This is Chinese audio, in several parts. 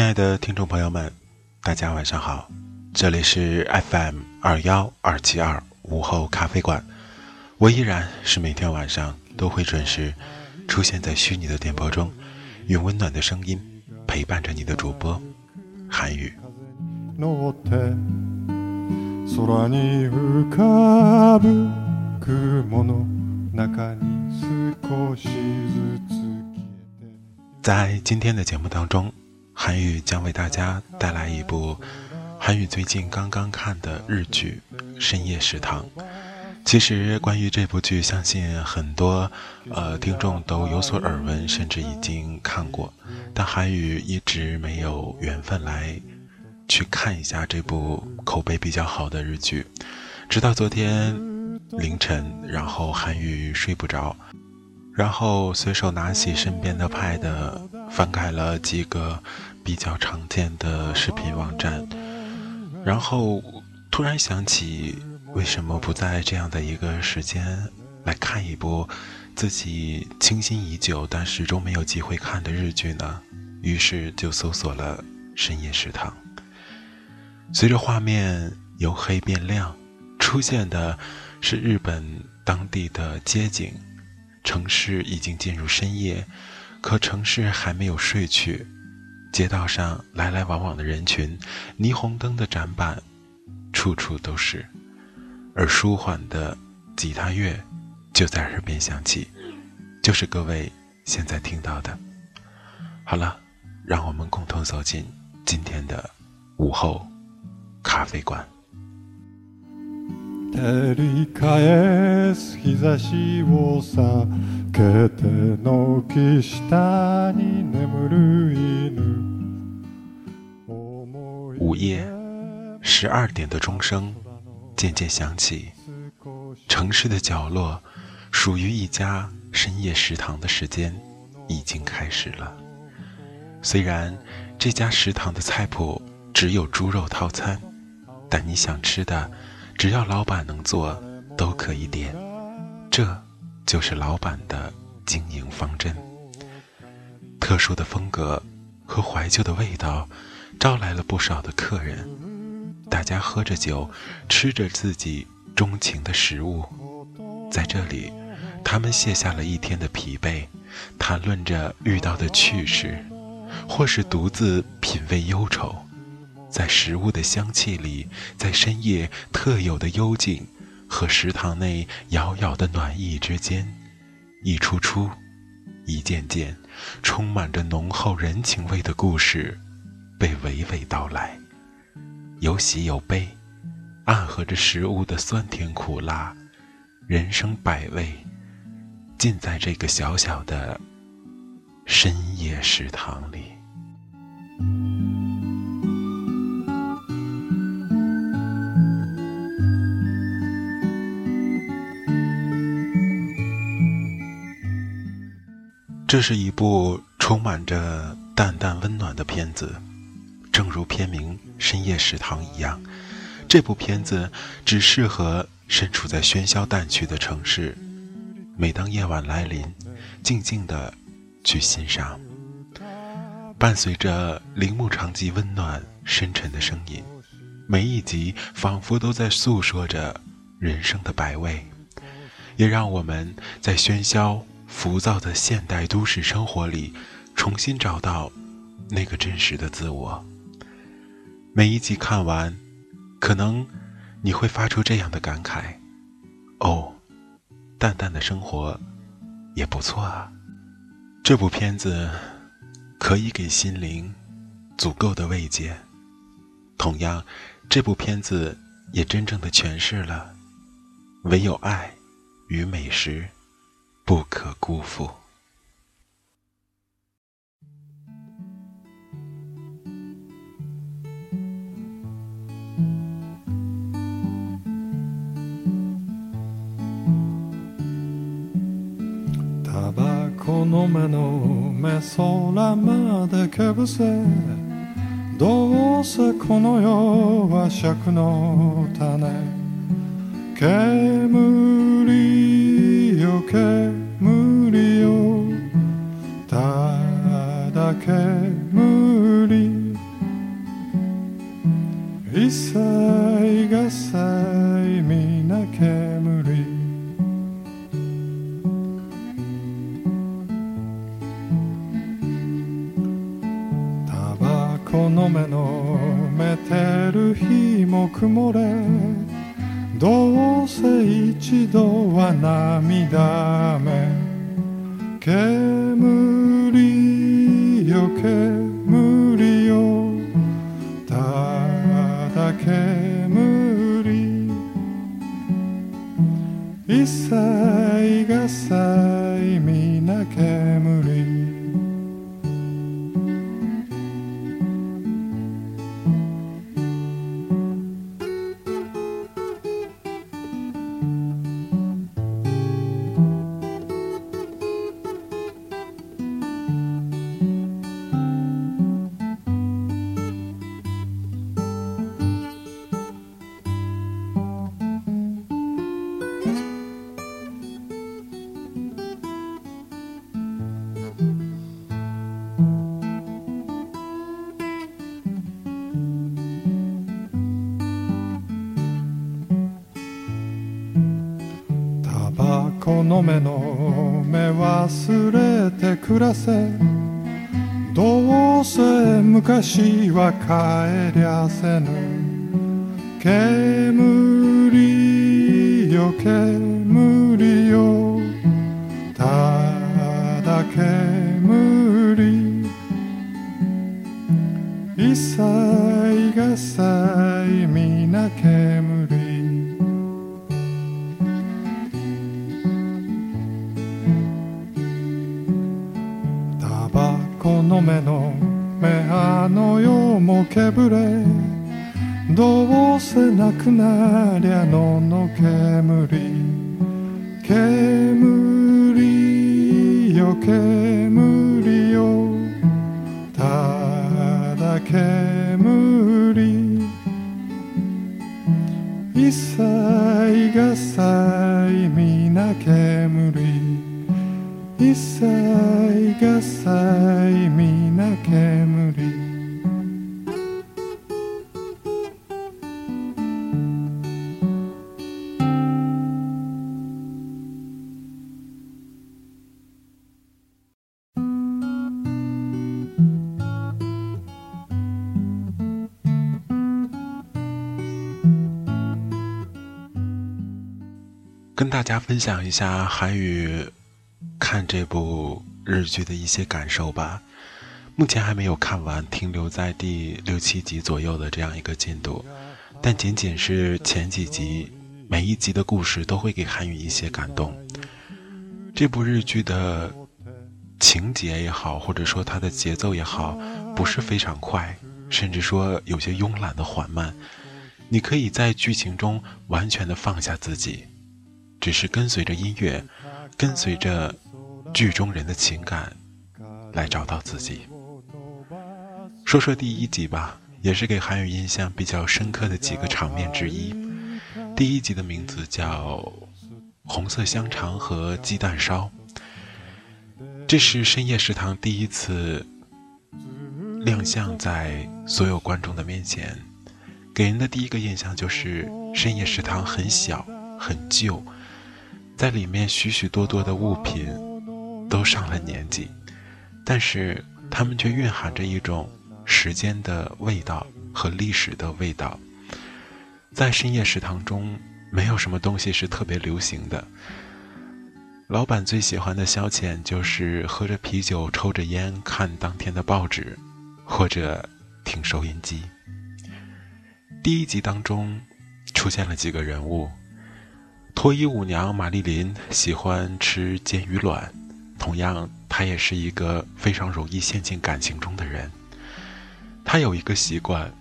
亲爱的听众朋友们，大家晚上好，这里是 FM 二幺二七二午后咖啡馆，我依然是每天晚上都会准时出现在虚拟的电波中，用温暖的声音陪伴着你的主播韩语。在今天的节目当中。韩语将为大家带来一部韩语最近刚刚看的日剧《深夜食堂》。其实关于这部剧，相信很多呃听众都有所耳闻，甚至已经看过。但韩语一直没有缘分来去看一下这部口碑比较好的日剧。直到昨天凌晨，然后韩语睡不着，然后随手拿起身边的 Pad，翻开了几个。比较常见的视频网站，然后突然想起，为什么不在这样的一个时间来看一部自己倾心已久但始终没有机会看的日剧呢？于是就搜索了《深夜食堂》。随着画面由黑变亮，出现的是日本当地的街景，城市已经进入深夜，可城市还没有睡去。街道上来来往往的人群，霓虹灯的展板，处处都是，而舒缓的吉他乐就在耳边响起，就是各位现在听到的。好了，让我们共同走进今天的午后咖啡馆。午夜十二点的钟声渐渐响起，城市的角落，属于一家深夜食堂的时间已经开始了。虽然这家食堂的菜谱只有猪肉套餐，但你想吃的。只要老板能做，都可以点，这就是老板的经营方针。特殊的风格和怀旧的味道，招来了不少的客人。大家喝着酒，吃着自己钟情的食物，在这里，他们卸下了一天的疲惫，谈论着遇到的趣事，或是独自品味忧愁。在食物的香气里，在深夜特有的幽静和食堂内遥遥的暖意之间，一出出，一件件，充满着浓厚人情味的故事，被娓娓道来，有喜有悲，暗合着食物的酸甜苦辣，人生百味，尽在这个小小的深夜食堂里。这是一部充满着淡淡温暖的片子，正如片名《深夜食堂》一样，这部片子只适合身处在喧嚣淡去的城市。每当夜晚来临，静静的去欣赏，伴随着铃木长吉温暖深沉的声音，每一集仿佛都在诉说着人生的百味，也让我们在喧嚣浮躁的现代都市生活里，重新找到那个真实的自我。每一集看完，可能你会发出这样的感慨：“哦，淡淡的生活也不错啊。”这部片子可以给心灵足够的慰藉，同样。这部片子也真正的诠释了，唯有爱与美食不可辜负。この目の目空までけぶせどうせこの世は尺の種。煙よけ曇れ。どうせ一度は涙目。煙よけ。の目の目忘れて暮らせ。どうせ昔は帰りゃせぬ。煙よ煙よ。ただ煙。一切が細の目の目あの世もけぶれ。どうせなくなりゃのの煙。煙よ煙よただ煙。一切が細身な煙。跟大家分享一下韩语。看这部日剧的一些感受吧，目前还没有看完，停留在第六七集左右的这样一个进度，但仅仅是前几集，每一集的故事都会给韩语一些感动。这部日剧的情节也好，或者说它的节奏也好，不是非常快，甚至说有些慵懒的缓慢，你可以在剧情中完全的放下自己，只是跟随着音乐，跟随着。剧中人的情感，来找到自己。说说第一集吧，也是给韩语印象比较深刻的几个场面之一。第一集的名字叫《红色香肠和鸡蛋烧》，这是深夜食堂第一次亮相在所有观众的面前，给人的第一个印象就是深夜食堂很小很旧，在里面许许多多的物品都上了年纪，但是他们却蕴含着一种时间的味道和历史的味道。在深夜食堂中，没有什么东西是特别流行的。老板最喜欢的消遣就是喝着啤酒、抽着烟、看当天的报纸，或者听收音机。第一集当中出现了几个人物：脱衣舞娘玛丽琳喜欢吃煎鱼卵，同样，她也是一个非常容易陷进感情中的人。她有一个习惯，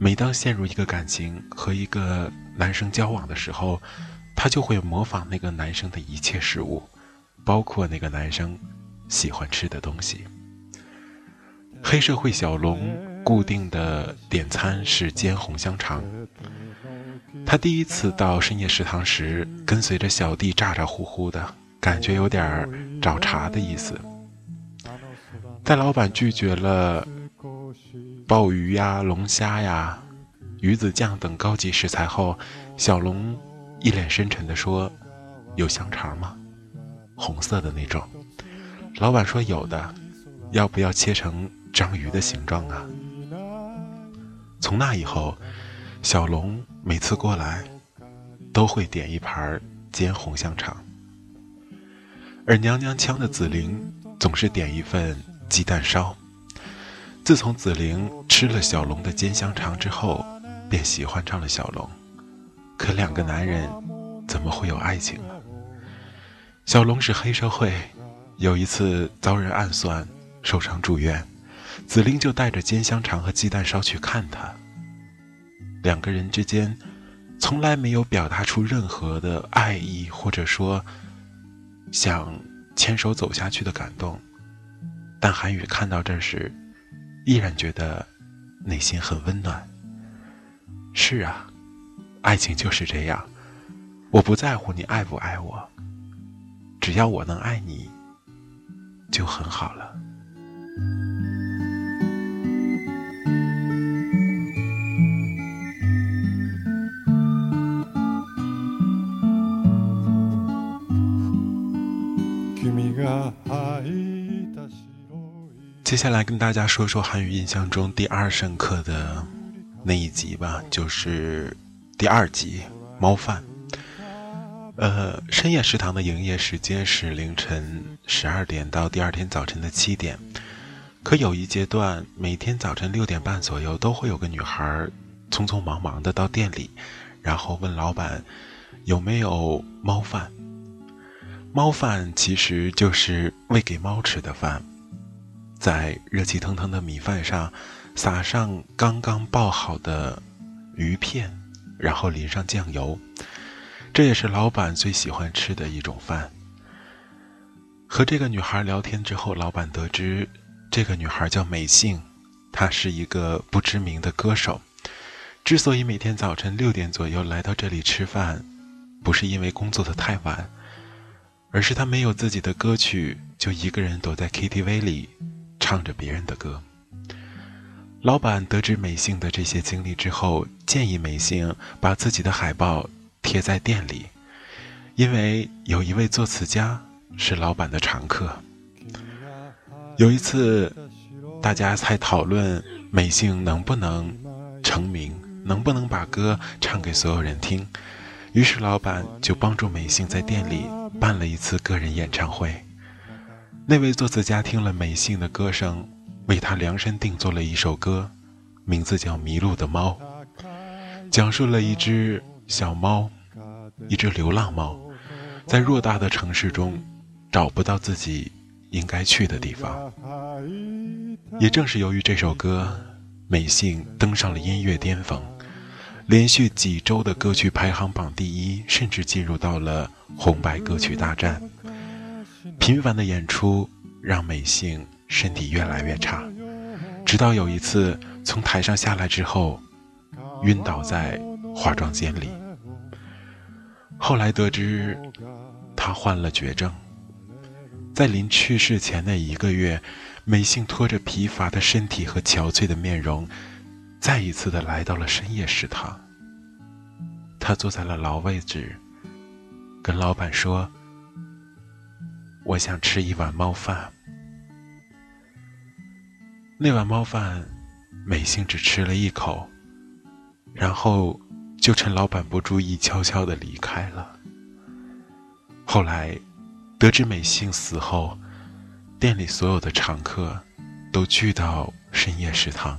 每当陷入一个感情和一个男生交往的时候。他就会模仿那个男生的一切事物，包括那个男生喜欢吃的东西。黑社会小龙固定的点餐是煎红香肠。他第一次到深夜食堂时，跟随着小弟咋咋呼呼的，感觉有点找茬的意思。在老板拒绝了鲍鱼呀、龙虾呀、鱼子酱等高级食材后，小龙。一脸深沉地说：“有香肠吗？红色的那种。”老板说：“有的，要不要切成章鱼的形状啊？”从那以后，小龙每次过来都会点一盘煎红香肠，而娘娘腔的紫菱总是点一份鸡蛋烧。自从紫菱吃了小龙的煎香肠之后，便喜欢上了小龙。可两个男人怎么会有爱情呢？小龙是黑社会，有一次遭人暗算，受伤住院，紫菱就带着煎香肠和鸡蛋烧去看他。两个人之间从来没有表达出任何的爱意，或者说想牵手走下去的感动，但韩宇看到这时，依然觉得内心很温暖。是啊。爱情就是这样，我不在乎你爱不爱我，只要我能爱你，就很好了。接下来跟大家说说韩语印象中第二深刻的那一集吧，就是。第二集猫饭。呃，深夜食堂的营业时间是凌晨十二点到第二天早晨的七点。可有一阶段，每天早晨六点半左右，都会有个女孩匆匆忙忙的到店里，然后问老板有没有猫饭。猫饭其实就是喂给猫吃的饭，在热气腾腾的米饭上撒上刚刚爆好的鱼片。然后淋上酱油，这也是老板最喜欢吃的一种饭。和这个女孩聊天之后，老板得知这个女孩叫美幸，她是一个不知名的歌手。之所以每天早晨六点左右来到这里吃饭，不是因为工作的太晚，而是她没有自己的歌曲，就一个人躲在 KTV 里唱着别人的歌。老板得知美幸的这些经历之后，建议美幸把自己的海报贴在店里，因为有一位作词家是老板的常客。有一次，大家在讨论美幸能不能成名，能不能把歌唱给所有人听，于是老板就帮助美幸在店里办了一次个人演唱会。那位作词家听了美幸的歌声。为他量身定做了一首歌，名字叫《迷路的猫》，讲述了一只小猫，一只流浪猫，在偌大的城市中找不到自己应该去的地方。也正是由于这首歌，美幸登上了音乐巅峰，连续几周的歌曲排行榜第一，甚至进入到了红白歌曲大战。频繁的演出让美幸。身体越来越差，直到有一次从台上下来之后，晕倒在化妆间里。后来得知，他患了绝症。在临去世前那一个月，美幸拖着疲乏的身体和憔悴的面容，再一次的来到了深夜食堂。他坐在了老位置，跟老板说：“我想吃一碗猫饭。”那碗猫饭，美幸只吃了一口，然后就趁老板不注意，悄悄的离开了。后来，得知美幸死后，店里所有的常客都聚到深夜食堂，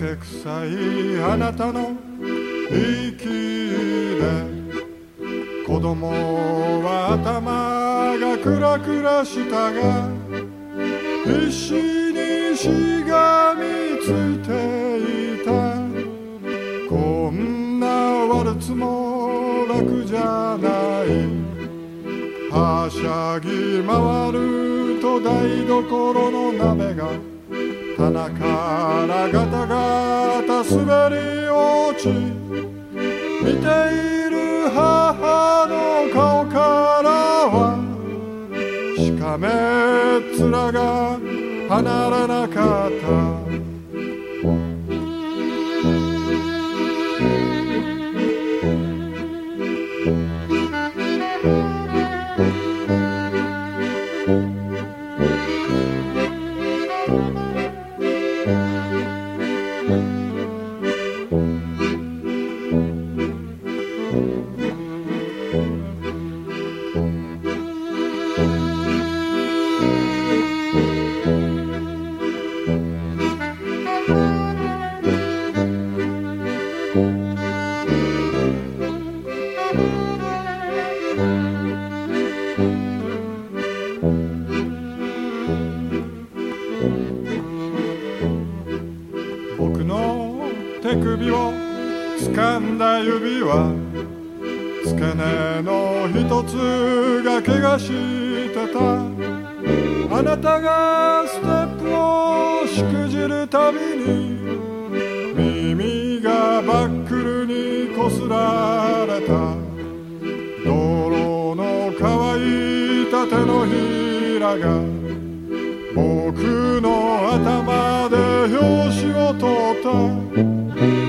酒臭いあなたの息で子供は頭がクラクラしたが必死にしがみついていたこんなワルツも楽じゃないはしゃぎ回ると。台所の鍋が棚からガタガタ滑り落ち見ている母の顔からはしかめっ面が離れなかった。たあなたがステップをしくじるたびに耳がバックルにこすられた。泥の乾いた手のひらが僕の頭で拍子を取った。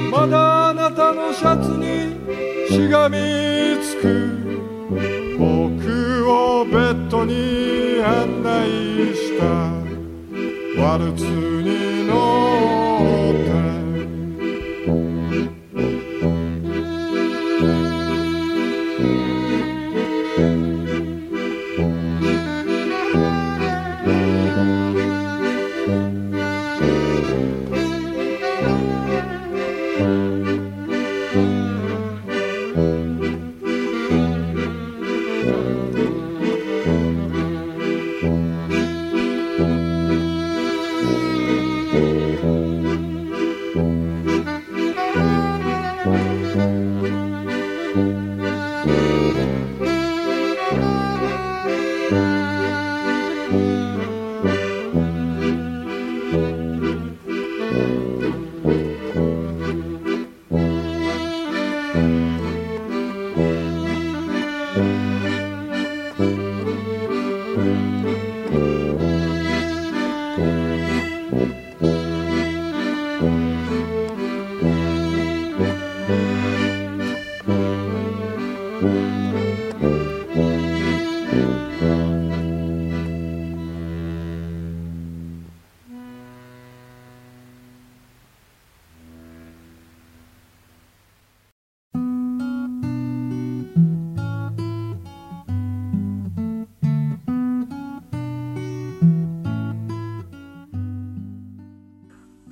まだあなたのシャツにしがみつく。をベッドに案内した。ワルツ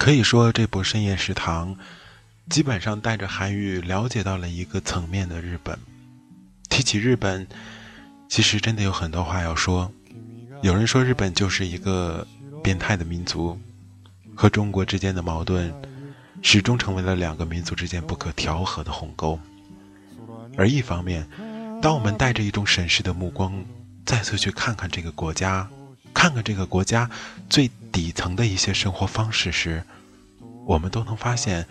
可以说，这部《深夜食堂》基本上带着韩语了解到了一个层面的日本。提起日本，其实真的有很多话要说。有人说，日本就是一个变态的民族，和中国之间的矛盾，始终成为了两个民族之间不可调和的鸿沟。而一方面，当我们带着一种审视的目光，再次去看看这个国家，看看这个国家最底层的一些生活方式时，我们都能发现，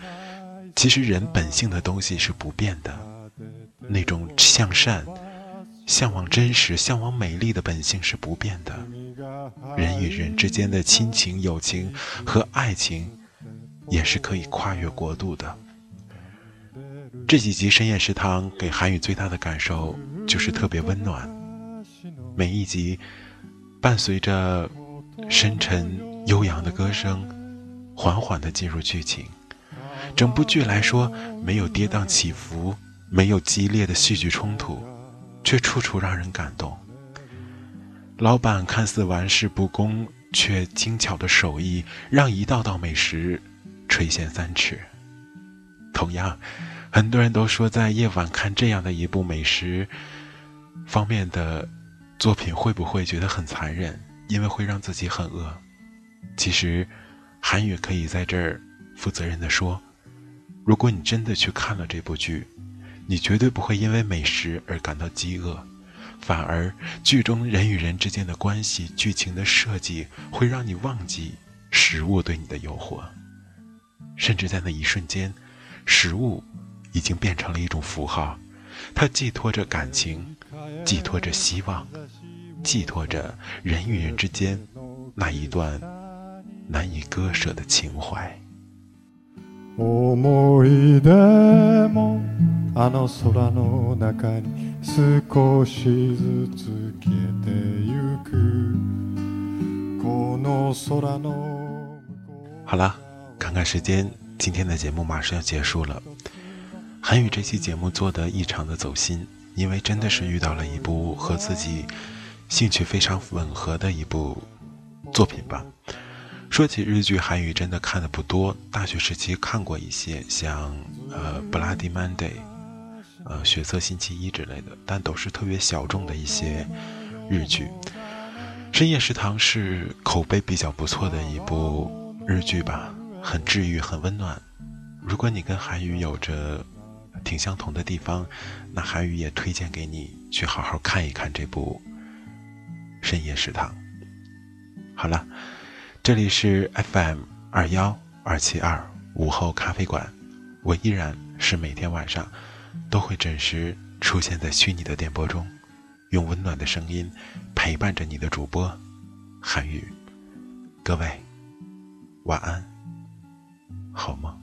其实人本性的东西是不变的，那种向善。向往真实、向往美丽的本性是不变的。人与人之间的亲情、友情和爱情，也是可以跨越国度的。这几集深夜食堂给韩语最大的感受就是特别温暖。每一集伴随着深沉悠扬的歌声，缓缓地进入剧情。整部剧来说，没有跌宕起伏，没有激烈的戏剧冲突。却处处让人感动。老板看似玩世不恭，却精巧的手艺让一道道美食垂涎三尺。同样，很多人都说，在夜晚看这样的一部美食方面的作品，会不会觉得很残忍？因为会让自己很饿。其实，韩语可以在这儿负责任的说：如果你真的去看了这部剧，你绝对不会因为美食而感到饥饿，反而剧中人与人之间的关系、剧情的设计会让你忘记食物对你的诱惑，甚至在那一瞬间，食物已经变成了一种符号，它寄托着感情，寄托着希望，寄托着人与人之间那一段难以割舍的情怀。あの空の中に少しずつ消えてゆくこの空の好了，看看时间，今天的节目马上要结束了。韩语这期节目做得异常的走心，因为真的是遇到了一部和自己兴趣非常吻合的一部作品吧。 说起日剧，韩语真的看的不多，大学时期看过一些，像呃《Bloody Monday》。呃，血色星期一之类的，但都是特别小众的一些日剧。深夜食堂是口碑比较不错的一部日剧吧，很治愈，很温暖。如果你跟韩语有着挺相同的地方，那韩语也推荐给你去好好看一看这部深夜食堂。好了，这里是 FM 二幺二七二午后咖啡馆，我依然是每天晚上。都会准时出现在虚拟的电波中，用温暖的声音陪伴着你的主播韩语。各位，晚安，好梦。